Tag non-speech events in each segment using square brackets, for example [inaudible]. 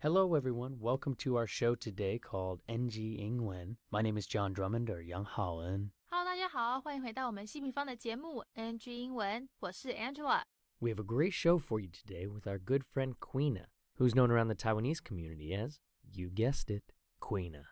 Hello, everyone. Welcome to our show today called NG 英文。My name is John Drummond or Yang Haoen. Hello，大家好，欢迎回到我们新平方的节目 NG 英文，我是 Angela。We have a great show for you today with our good friend Queena, who's known around the Taiwanese community as, you guessed it, Queena.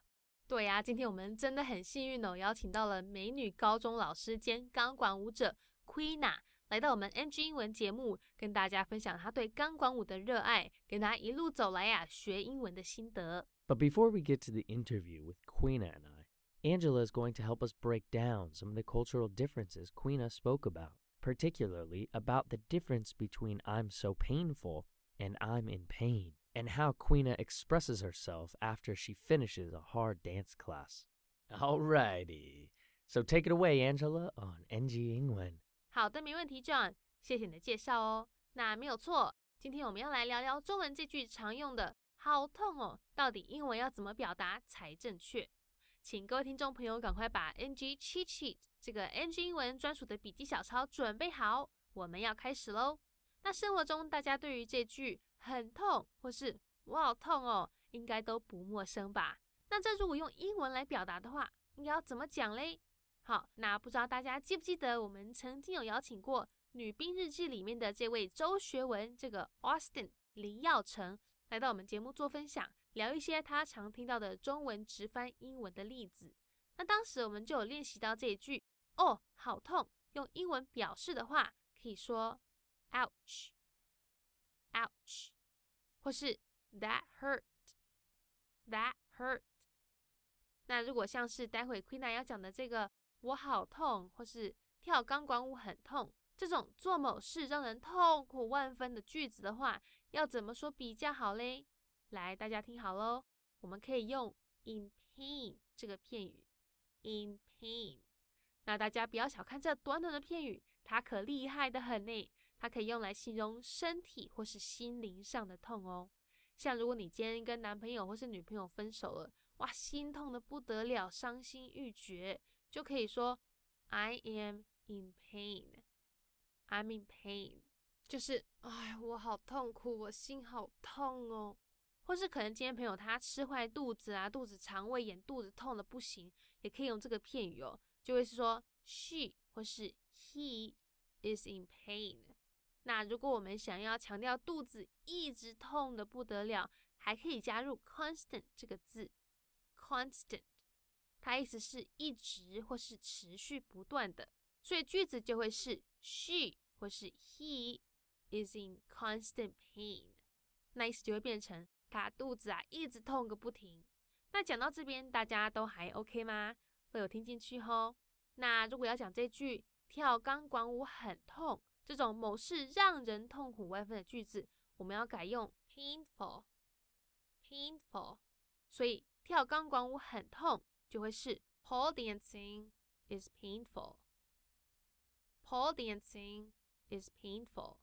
对呀、啊，今天我们真的很幸运哦，邀请到了美女高中老师兼钢管舞者 Queena。 来到我们 NG 英文节目，跟大家分享他对钢管舞的热爱，跟他一路走来呀、啊、学英文的心得。But before we get to the interview with Queena and I, Angela is going to help us break down some of the cultural differences Queena spoke about, particularly about the difference between I'm so painful and I'm in pain, and how Queena expresses herself after she finishes a hard dance class. Alrighty, so take it away, Angela, on NG 英文。 好的，没问题，John，谢谢你的介绍哦。那没有错，今天我们要来聊聊中文这句常用的“好痛哦”，到底英文要怎么表达才正确？请各位听众朋友赶快把 NG Cheat 这个 NG 英文专属的笔记小抄准备好，我们要开始喽。那生活中大家对于这句“很痛”或是“我好痛哦”，应该都不陌生吧？那这如果用英文来表达的话，应该要怎么讲嘞？好，那不知道大家记不记得，我们曾经有邀请过《女兵日记》里面的这位周学文，这个 Austin 林耀成，来到我们节目做分享，聊一些他常听到的中文直翻英文的例子。那当时我们就有练习到这一句“哦，好痛”，用英文表示的话，可以说 “ouch”，“ouch”，或是 “that hurt”，“that hurt”。那如果像是待会 Queena 要讲的这个。我好痛，或是跳钢管舞很痛，这种做某事让人痛苦万分的句子的话，要怎么说比较好嘞？来，大家听好喽，我们可以用 in pain 这个片语，in pain。那大家不要小看这短短的片语，它可厉害得很呢。它可以用来形容身体或是心灵上的痛哦。像如果你今天跟男朋友或是女朋友分手了，哇，心痛得不得了，伤心欲绝。就可以说 I am in pain. I'm in pain，就是哎，我好痛苦，我心好痛哦。或是可能今天朋友他吃坏肚子啊，肚子肠胃炎，肚子痛得不行，也可以用这个片语哦，就会是说 she 或是 he is in pain。那如果我们想要强调肚子一直痛得不得了，还可以加入 constant 这个字，constant。它意思是一直或是持续不断的，所以句子就会是 she 或是 he is in constant pain，那意思就会变成他肚子啊一直痛个不停。那讲到这边，大家都还 OK 吗？都有听进去吼？那如果要讲这句跳钢管舞很痛，这种某事让人痛苦万分的句子，我们要改用 painful，painful，所以跳钢管舞很痛。就会是 pole dancing is painful. Pole dancing is painful.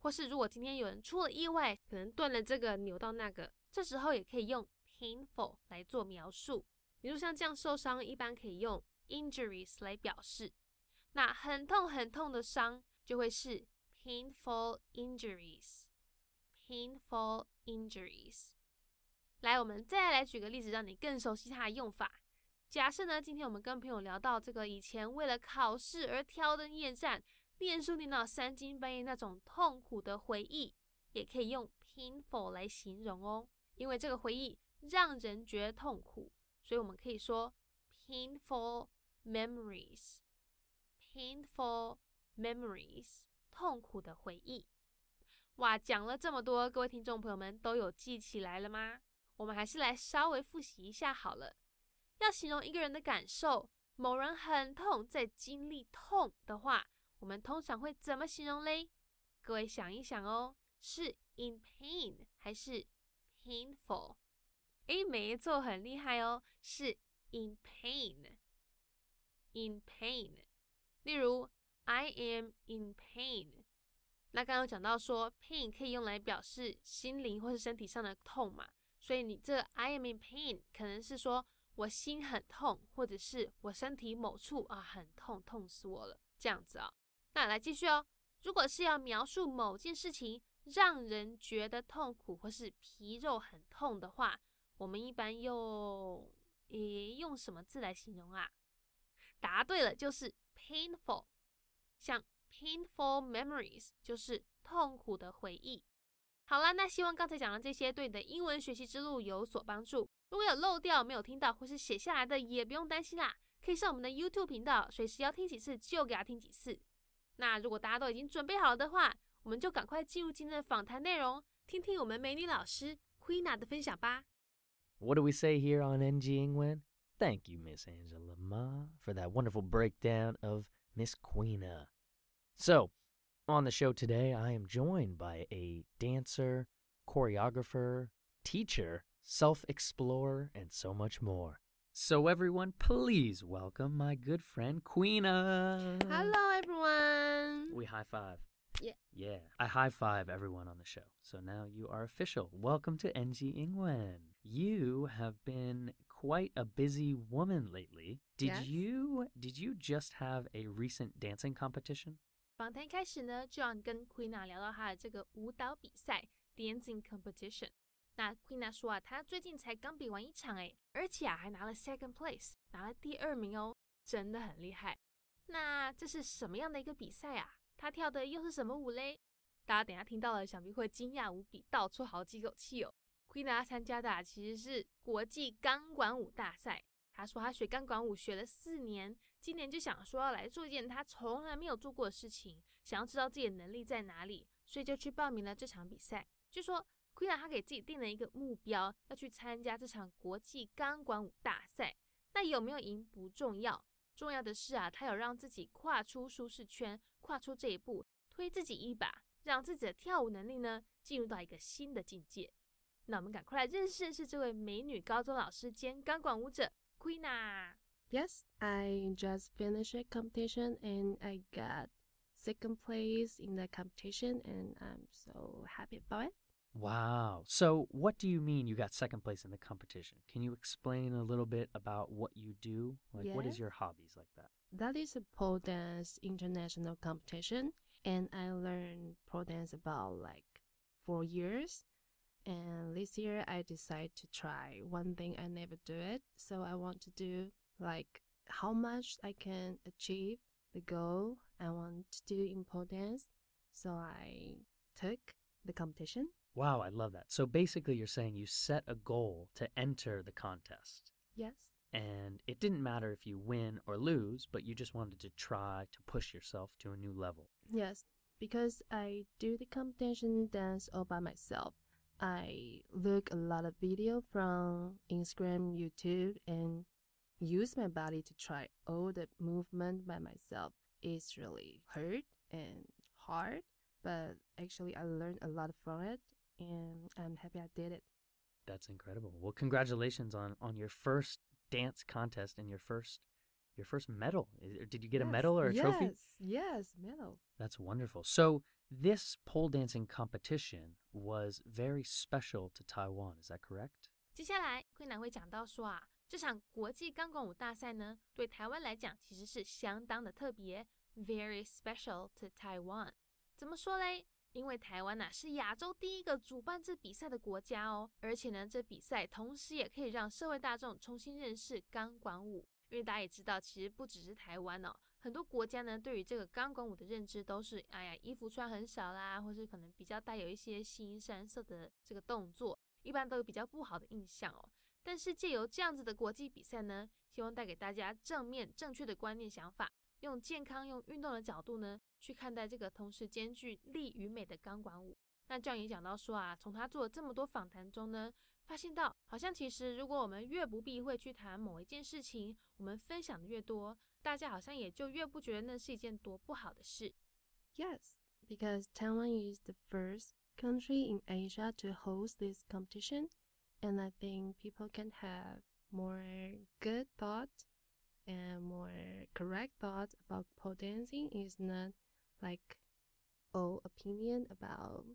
或是如果今天有人出了意外，可能断了这个，扭到那个，这时候也可以用 painful 来做描述。比如像这样受伤，一般可以用 injuries 来表示。那很痛很痛的伤，就会是 painful injuries. Painful injuries. 来，我们再来举个例子，让你更熟悉它的用法。假设呢，今天我们跟朋友聊到这个以前为了考试而挑灯夜战、念书念到三更半夜那种痛苦的回忆，也可以用 painful 来形容哦。因为这个回忆让人觉得痛苦，所以我们可以说 painful memories。painful memories，痛苦的回忆。哇，讲了这么多，各位听众朋友们都有记起来了吗？我们还是来稍微复习一下好了。要形容一个人的感受，某人很痛，在经历痛的话，我们通常会怎么形容嘞？各位想一想哦，是 in pain 还是 painful？诶，没错，很厉害哦，是 in pain。in pain。例如，I am in pain。那刚刚讲到说，pain 可以用来表示心灵或是身体上的痛嘛。所以你这 I am in pain 可能是说我心很痛，或者是我身体某处啊很痛，痛死我了这样子啊。那来继续哦。如果是要描述某件事情让人觉得痛苦或是皮肉很痛的话，我们一般用诶用什么字来形容啊？答对了，就是 painful。像 painful memories 就是痛苦的回忆。好啦，那希望刚才讲的这些对你的英文学习之路有所帮助。如果有漏掉、没有听到或是写下来的，也不用担心啦，可以上我们的 YouTube 频道，随时要听几次就给他听几次。那如果大家都已经准备好了的话，我们就赶快进入今天的访谈内容，听听我们美女老师 Queena 的分享吧。What do we say here on NG 英文？Thank you, Miss Angela Ma, for that wonderful breakdown of Miss Queena. So, on the show today, I am joined by a dancer, choreographer, teacher, self explorer, and so much more. So, everyone, please welcome my good friend Queena. Hello, everyone. We high five. Yeah. Yeah. I high five everyone on the show. So now you are official. Welcome to NG Ingwen. You have been quite a busy woman lately. Did Yes. you did you just have a recent dancing competition? 访谈开始呢，就要跟 Queena 聊到她的这个舞蹈比赛 Dancing Competition。那 Queena 说啊，她最近才刚比完一场诶，而且啊还拿了 Second Place，拿了第二名哦，真的很厉害。那这是什么样的一个比赛啊？她跳的又是什么舞嘞？大家等下听到了，想必会惊讶无比，倒出好几口气哦。Queena 参加的啊，其实是国际钢管舞大赛。他说他学钢管舞学了四年，今年就想说要来做一件他从来没有做过的事情，想要知道自己的能力在哪里，所以就去报名了这场比赛。据说 Queena 她给自己定了一个目标，要去参加这场国际钢管舞大赛。那有没有赢不重要，重要的是啊，他有让自己跨出舒适圈，跨出这一步，推自己一把，让自己的跳舞能力呢进入到一个新的境界。那我们赶快来认识认识这位美女高中老师兼钢管舞者 Queena。Yes, I just finished a competition and I got second place in the competition and I'm so happy about it. Wow. So, what do you mean you got second place in the competition? Can you explain a little bit about what you do? Like what is your hobbies like that? That is a pole dance international competition and I learned pole dance about like four years. And this year I decided to try one thing I never do it. So I want to do like how much I can achieve the goal I want to do in pole dance. So I took the competition. Wow, I love that. So basically you're saying you set a goal to enter the contest. Yes. And it didn't matter if you win or lose, but you just wanted to try to push yourself to a new level. Yes, because I do the competition dance all by myself. I look a lot of video from Instagram, YouTube, and use my body to try all the movement by myself. It's really hurt and hard, but actually I learned a lot from it, and I'm happy I did it. That's incredible. Well, congratulations on on your first dance contest and your first your first medal. Did you get a medal or a trophy? Yes, yes, medal. That's wonderful. So, this pole dancing competition was very special to Taiwan, is that correct? 接下来，Queena 会讲到说啊，这场国际钢管舞大赛呢，对台湾来讲其实是相当的特别，very special to Taiwan。怎么说嘞？因为台湾呐、啊、是亚洲第一个主办这比赛的国家哦，而且呢，这比赛同时也可以让社会大众重新认识钢管舞。因为大家也知道，其实不只是台湾哦， 很多国家呢对于这个钢管舞的认知都是，哎呀，衣服穿很少啦，或是可能比较带有一些新三色的这个动作，一般都有比较不好的印象哦。但是借由这样子的国际比赛呢，希望带给大家正面、正确的观念、想法，用健康、用运动的角度呢，去看待这个同时兼具力与美的钢管舞。那这样也讲到说啊，从他做了这么多访谈中呢，发现到好像其实如果我们越不避讳去谈某一件事情，我们分享的越多，大家好像也就越不觉得那是一件多不好的事。 Yes, because Taiwan is the first country in Asia to host this competition, and I think people can have more good thoughts and more correct thoughts about pole dancing. Is not like all opinion about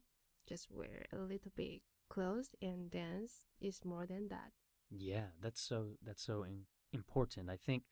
just wear a little bit clothes and dance. Is more than that. Yeah, that's so that's so in, important. I think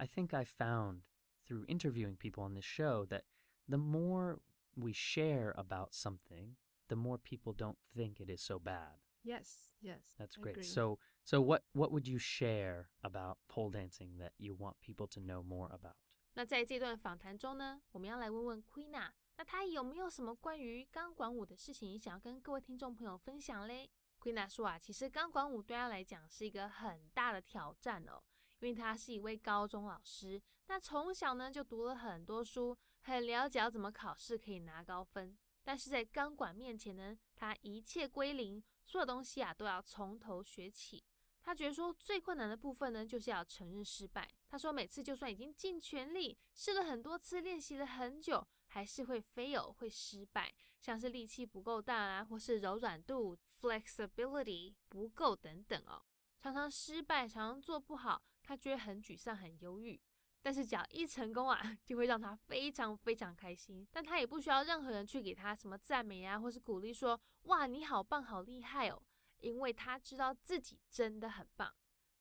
I think I found through interviewing people on this show that the more we share about something, the the more people don't think it is so bad. Yes, yes. That's I great. agree. So so what what would you share about pole dancing that you want people to know more about? 那在这段访谈中呢，我们要来问问 Queena， 那他有没有什么关于钢管舞的事情想要跟各位听众朋友分享嘞？Queen 说啊，其实钢管舞对他来讲是一个很大的挑战哦，因为他是一位高中老师，那从小呢就读了很多书，很了解要怎么考试可以拿高分，但是在钢管面前呢，他一切归零，所有东西啊都要从头学起。他觉得说最困难的部分呢，就是要承认失败。他说每次就算已经尽全力试了很多次，练习了很久，还是会 fail，会失败，像是力气不够大啊，或是柔软度 flexibility 不够等等哦。常常失败，常常做不好，他觉得很沮丧，很忧郁。但是只要一成功啊，[laughs] 就会让他非常非常开心。但他也不需要任何人去给他什么赞美啊，或是鼓励说哇你好棒，好厉害哦。因为他知道自己真的很棒，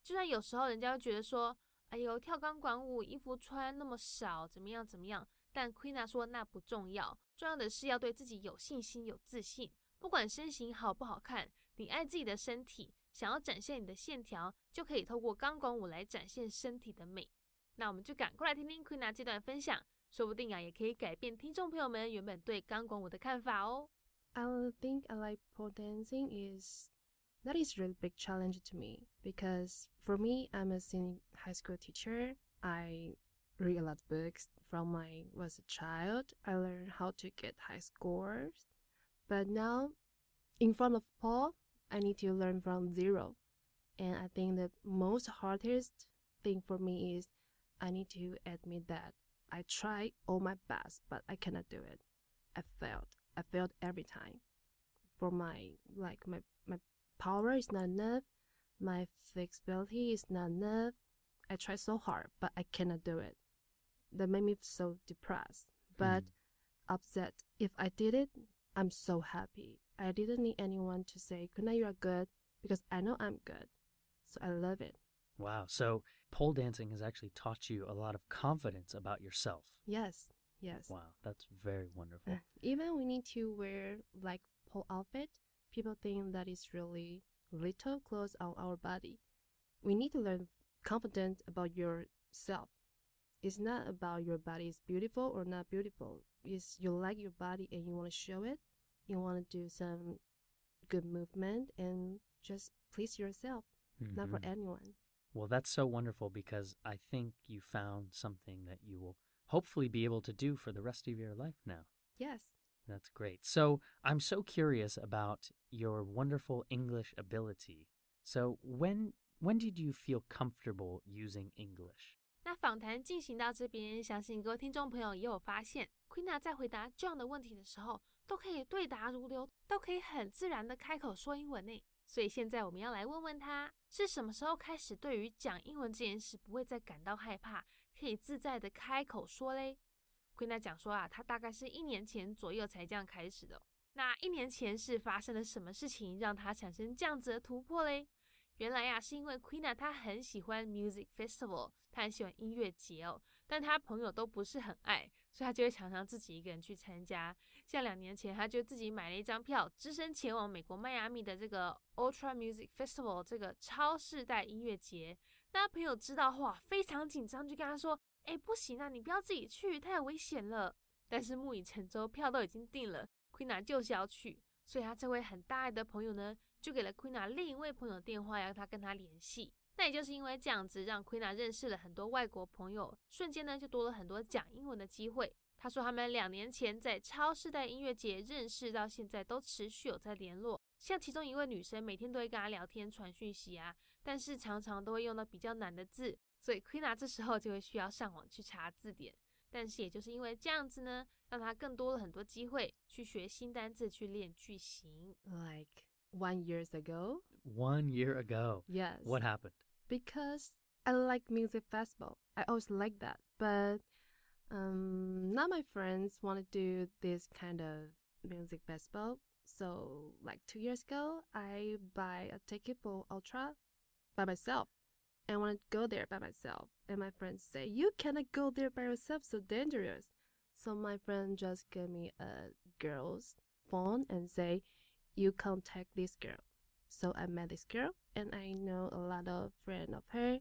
就算有时候人家会觉得说，哎呦，跳钢管舞衣服穿那么少，怎么样怎么样？但 Queena 说那不重要，重要的是要对自己有信心、有自信。不管身形好不好看，你爱自己的身体，想要展现你的线条，就可以透过钢管舞来展现身体的美。那我们就赶过来听听 Queena 这段分享，说不定啊，也可以改变听众朋友们原本对钢管舞的看法哦。I think I like pole dancing is That is really big challenge to me because for me, I'm a senior high school teacher. I read a lot of books from my was a child. I learned how to get high scores, but now in front of Paul, I need to learn from zero. And I think the most hardest thing for me is I need to admit that I try all my best, but I cannot do it. I failed. I failed every time. For my like my my power is not enough. My flexibility is not enough. I try so hard, but I cannot do it. That made me so depressed, but Mm. upset. If I did it, I'm so happy. I didn't need anyone to say, Kuna, you are good, because I know I'm good. So I love it. Wow. So pole dancing has actually taught you a lot of confidence about yourself. Yes, yes. Wow, that's very wonderful. Even we need to wear like pole outfit, people think that is really little clothes on our body. We need to learn confident about yourself. It's not about your body is beautiful or not beautiful. It's you like your body and you want to show it. You want to do some good movement and just please yourself, not for Mhm. anyone. Well, that's so wonderful because I think you found something that you will hopefully be able to do for the rest of your life now. Yes. That's great. So I'm so curious about your wonderful English ability. So when when did you feel comfortable using English? 访谈进行到这边，相信各位听众朋友也有发现，Queena 在回答这样的问题的时候，都可以对答如流，都可以很自然的开口说英文呢。所以现在我们要来问问他，是什么时候开始对于讲英文这件事不会再感到害怕，可以自在的开口说嘞？Queena 讲说啊，他大概是一年前左右才这样开始的。那一年前是发生了什么事情让他产生这样子的突破嘞？原来呀、是因为 Queena 她很喜欢 music festival，她很喜欢音乐节哦，但她朋友都不是很爱，所以她就会常常自己一个人去参加。像两年前，她就自己买了一张票，只身前往美国迈阿密的这个 Ultra Music Festival 这个超世代音乐节。那朋友知道后啊，非常紧张，就跟他说：“哎，不行啊，你不要自己去，太危险了。”但是木已成舟，票都已经订了，Queena 就是要去，所以他这位很大爱的朋友呢，就给了 Queena 另一位朋友电话，要他跟他联系。那也就是因为这样子，让 Queena 认识了很多外国朋友，瞬间呢就多了很多讲英文的机会。他说他们两年前在超世代音乐节认识，到现在都持续有在联络。像其中一位女生，每天都会跟他聊天、传讯息啊，但是常常都会用到比较难的字，所以 Queena 这时候就会需要上网去查字典。但是也就是因为这样子呢，让他更多了很多机会去学新单字、去练句型。Like one years ago. One year ago. Yes. What happened? because I like music festival. I always like that, but um, now my friends want to do this kind of music festival. So, like two years ago, I buy a ticket for Ultra by myself and want to go there by myself. And my friends say, "You cannot go there by yourself, so dangerous." So my friend just gave me a girls phone and say, "You contact this girl." So I met this girl, and I know a lot of friends of her,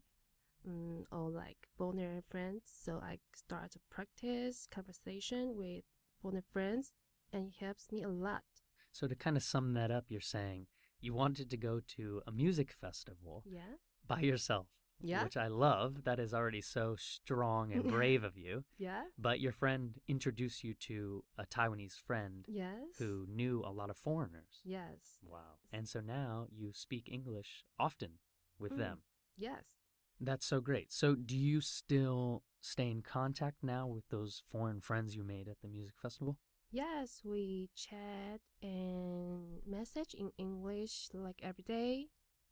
um, or like foreigner friends. So I start to practice conversation with foreigner friends, and it helps me a lot. So to kind of sum that up, you're saying you wanted to go to a music festival Yeah. by yourself. Yeah. Which I love. That is already so strong and [laughs] brave of you. Yeah. But your friend introduced you to a Taiwanese friend Yes. who knew a lot of foreigners. Yes. Wow. And so now you speak English often with Mm. them. Yes. That's so great. So do you still stay in contact now with those foreign friends you made at the music festival? Yes, we chat and message in English like every day.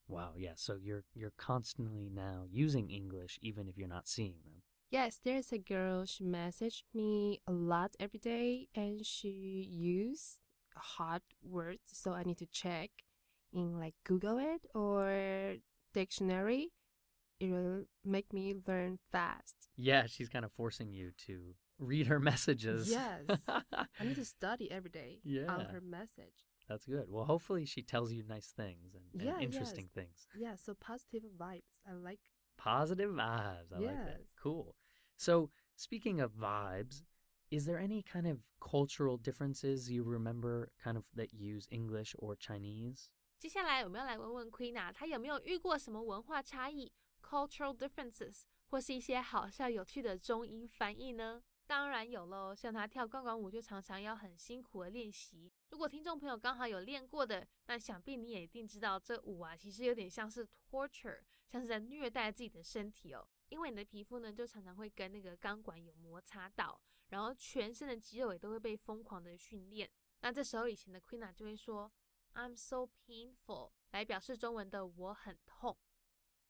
Wow, yeah. So you're you're constantly now using English even if you're not seeing them. Yes, there's a girl, she messaged me a lot every day and she used hard words, so I need to check in like Google it or dictionary. It will make me learn fast. Yeah, she's kind of forcing you to read her messages. Yes. [laughs] I need to study every day um, on her message. That's good. Well, hopefully she tells you nice things and, and Yeah, interesting yes. things. Yeah, so positive vibes. I like Positive vibes. I like that. Yes. Cool. So, speaking of vibes, is there any kind of cultural differences you remember kind of that use English or Chinese? 接下来我们要来问问 Queen 啊，她有没有遇过什么文化差异 （cultural differences） 或是一些好笑有趣的中英翻译呢？ 当然有喽，像她跳钢管舞就常常要很辛苦的练习。如果听众朋友刚好有练过的，那想必你也一定知道，这舞啊其实有点像是 torture，像是在虐待自己的身体哦。因为你的皮肤呢，就常常会跟那个钢管有摩擦到，然后全身的肌肉也都会被疯狂的训练。那这时候以前的 Queen 啊就会说。I'm so painful 来表示中文的我很痛，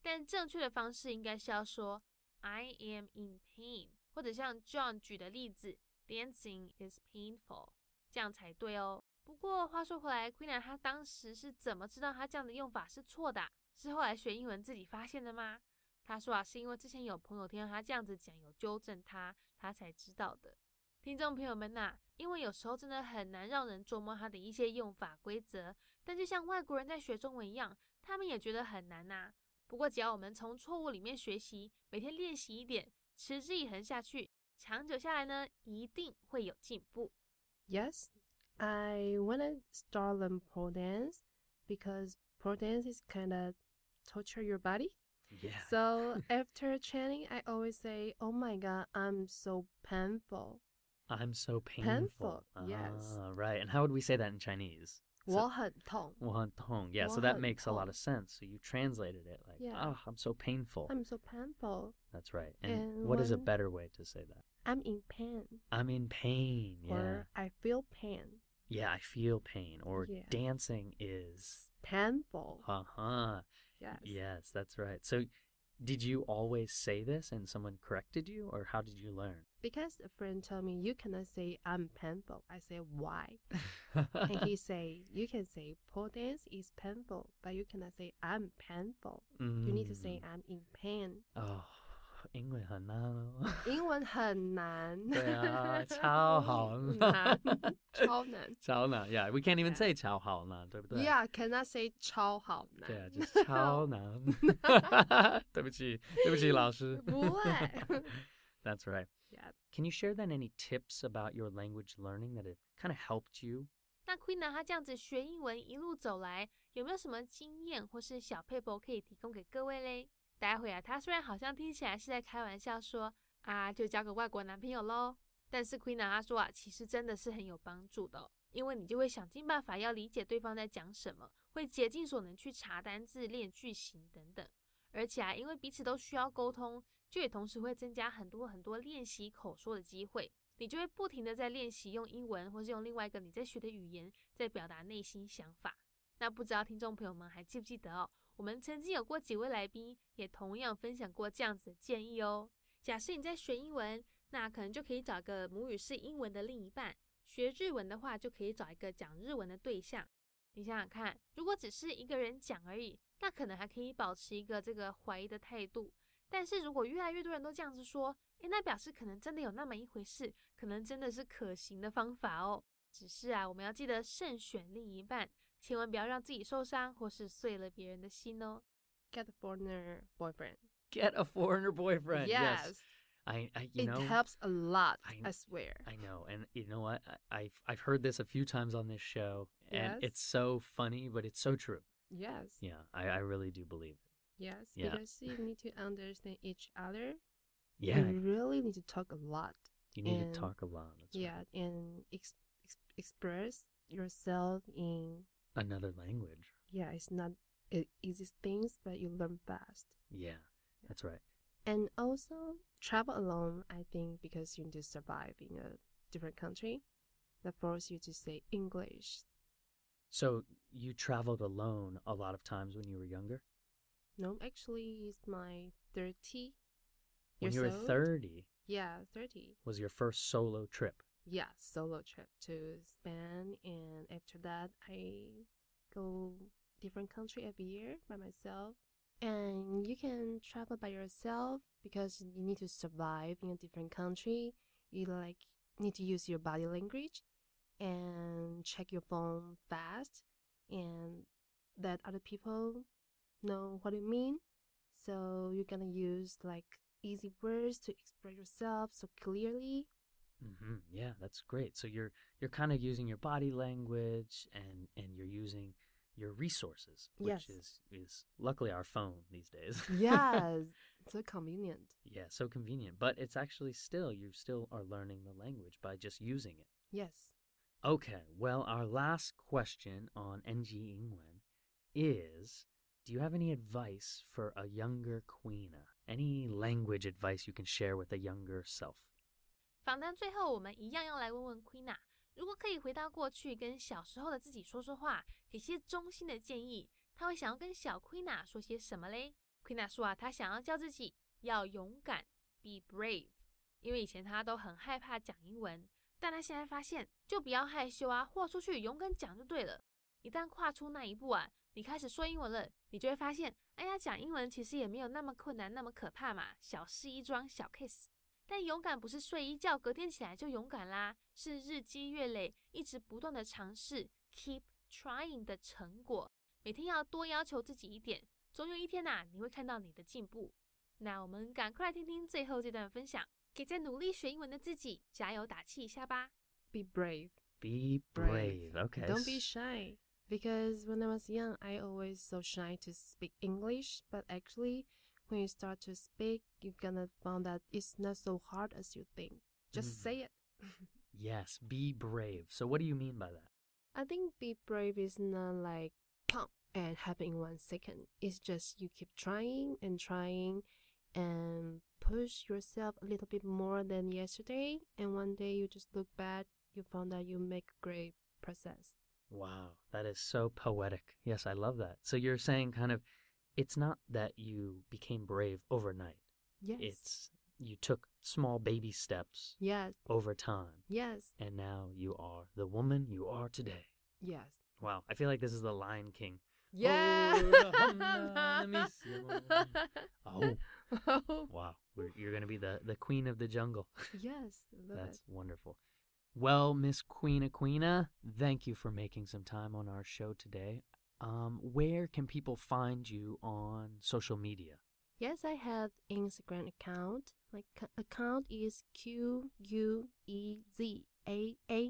但正确的方式应该是要说 I am in pain，或者像 John 举的例子，Dancing is painful，这样才对哦。不过话说回来，Queen 她当时是怎么知道她这样的用法是错的？是后来学英文自己发现的吗？她说啊，是因为之前有朋友听到她这样子讲，有纠正她，她才知道的。听众朋友们呐、因为有时候真的很难让人琢磨它的一些用法规则，但就像外国人在学中文一样，他们也觉得很难呐、不过只要我们从错误里面学习，每天练习一点，持之以恒下去，长久下来呢，一定会有进步。 Yes, I wanna start learn pole dance because pole dance is kind of torture your body. Yeah. So [laughs] after training, I always say, "Oh my god, I'm so painful." I'm so painful. Painful, yes. Ah, right. And how would we say that in Chinese? So- 我很痛.我很痛. Yeah, so 我 that 很 makes a lot痛. of sense. So you translated it like, Yeah. ah, I'm so painful. I'm so painful. That's right. And, And what is a when- better way to say that? I'm in pain. I'm in pain. Yeah. Or I feel pain. yeah, I feel pain. Or Yeah. dancing is. Painful. Uh huh. Yes. Yes, that's right. So did you always say this and someone corrected you, or how did you learn? Because a friend told me you cannot say I'm painful. I said why? and he [laughs] say you can say pole dance is painful, but you cannot say I'm painful. You need to say Mm. I'm in pain. Oh, 英文很难哦。英文很难。对啊，超好难，超难。超难，Yeah, we can't even say 超好难，对不对？Yeah, cannot say 超好难。对啊，就是超难。对不起，对不起，老师。不会。That's right. Yeah. Can you share then any tips about your language learning that have kind of helped you? 那 Queen 呢？她这样子学英文一路走来，有没有什么经验或是小撇步可以提供给各位嘞？待会啊，她虽然好像听起来是在开玩笑说啊，就交个外国男朋友喽，但是 Queen，她说啊，其实真的是很有帮助的，因为你就会想尽办法要理解对方在讲什么，会竭尽所能去查单字、练句型等等。而且啊，因为彼此都需要沟通，就也同时会增加很多很多练习口说的机会。你就会不停的在练习用英文，或是用另外一个你在学的语言，在表达内心想法。那不知道听众朋友们还记不记得哦？我们曾经有过几位来宾，也同样分享过这样子的建议哦。假设你在学英文，那可能就可以找个母语是英文的另一半；学日文的话，就可以找一个讲日文的对象。你想想看，如果只是一个人讲而已，那可能还可以保持一个这个怀疑的态度。但是如果越来越多人都这样子说，诶，那表示可能真的有那么一回事，可能真的是可行的方法哦。只是啊，我们要记得慎选另一半，千万不要让自己受伤或是碎了别人的心哦。Get a foreigner boyfriend. Get a foreigner boyfriend. Yes. yes. I, I, you it know, helps a lot. I, I- swear. I know, and you know what? I, I've I've heard this a few times on this show, and Yes. it's so funny, but it's so true. yes. Yeah, I, I really do believe it. Yes. Yeah. Because you need to understand each other. Yeah, You really need to talk a lot. you need and- to talk a lot. That's right. yeah, and ex- ex- express yourself in. another language. Yeah, it's not easy things, but you learn fast. Yeah, that's right. And also travel alone. I think because you need to survive in a different country, that force you to say English. So you traveled alone a lot of times when you were younger. No, actually, it's my thirty. When you were thirty, Yeah, thirty. was your first solo trip. Yeah, solo trip to Spain, and after that, I go different country every year by myself. And you can travel by yourself because you need to survive in a different country. You like need to use your body language and check your phone fast, and that other people know what you mean. So you're gonna use like easy words to express yourself so clearly hmm Yeah, that's great. So you're you're kind of using your body language and and you're using your resources, which Yes. is is luckily our phone these days. [laughs] yes, so convenient. yeah, so convenient. But it's actually still you still are learning the language by just using it. Yes. Okay, well, our last question on NG Ingwen is Do you have any advice for a younger Queena? Any language advice you can share with a younger self? 访谈最后，我们一样要来问问 Queena，如果可以回到过去跟小时候的自己说说话，给些衷心的建议，他会想要跟小 Queena 说些什么嘞？Queena 说啊，他想要叫自己要勇敢，be brave，因为以前他都很害怕讲英文，但他现在发现，就不要害羞啊，豁出去，勇敢讲就对了。一旦跨出那一步啊，你开始说英文了，你就会发现，哎呀，讲英文其实也没有那么困难，那么可怕嘛，小事一桩，小 case。但勇敢不是睡一觉隔天起来就勇敢啦，是日积月累，一直不断的尝试，keep trying 的成果。每天要多要求自己一点，总有一天呐、啊，你会看到你的进步。那我们赶快来听听最后这段分享，给在努力学英文的自己加油打气一下吧。Be brave. Be brave. Okay. Don't be shy. Because when I was young, I always so shy to speak English. But actually, when you start to speak, you're gonna find that it's not so hard as you think. Just Mm. say it. [laughs] Yes, be brave. So what do you mean by that? I think be brave is not like pump and happen in one second. It's just you keep trying and trying and push yourself a little bit more than yesterday. And one day you just look back, you found that you make great process. Wow, that is so poetic. Yes, I love that. So you're saying kind of it's not that you became brave overnight. Yes. It's you took small baby steps yes. over time Yes. and now you are the woman you are today. Yes. Wow, I feel like this is the Lion King. Yeah. Oh, [laughs] oh. wow. We're, you're going to be the, the queen of the jungle. [laughs] yes. That's it. wonderful. Well, Miss Queen Aquina, thank you for making some time on our show today. Um, where can people find you on social media? Yes, I have Instagram account. My account is Q U E Z A A.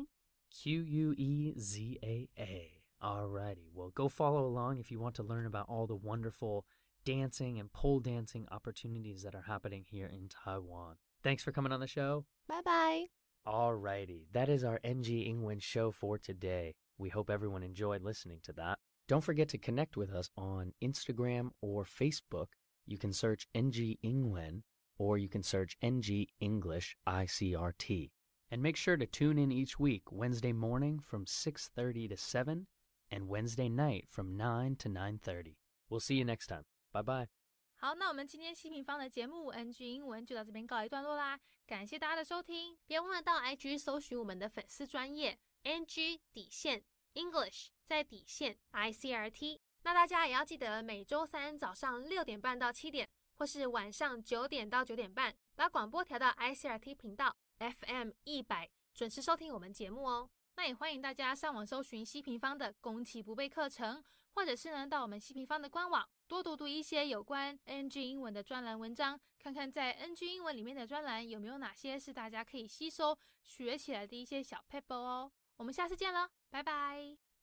Q U E Z A A. Alrighty. Well, go follow along if you want to learn about all the wonderful dancing and pole dancing opportunities that are happening here in Taiwan. Thanks for coming on the show. Bye bye. Alrighty, that is our NG Ingwen show for today. We hope everyone enjoyed listening to that. Don't forget to connect with us on Instagram or Facebook. You can search NG Ingwen or you can search NG English ICRT. And make sure to tune in each week Wednesday morning from 6:30 to 7 and Wednesday night from 9 to 9:30. We'll see you next time. Bye-bye. 好，那我们今天西平方的节目 NG 英文就到这边告一段落啦，感谢大家的收听，别忘了到 IG 搜寻我们的粉丝专页 NG 底线 English 在底线 ICRT。那大家也要记得每周三早上六点半到七点，或是晚上九点到九点半，把广播调到 ICRT 频道 FM 一百，准时收听我们节目哦。那也欢迎大家上网搜寻西平方的攻其不备课程，或者是呢到我们西平方的官网多读读一些有关 NG 英文的专栏文章，看看在 NG 英文里面的专栏有没有哪些是大家可以吸收学起来的一些小 paper 哦。我们下次见了，拜拜。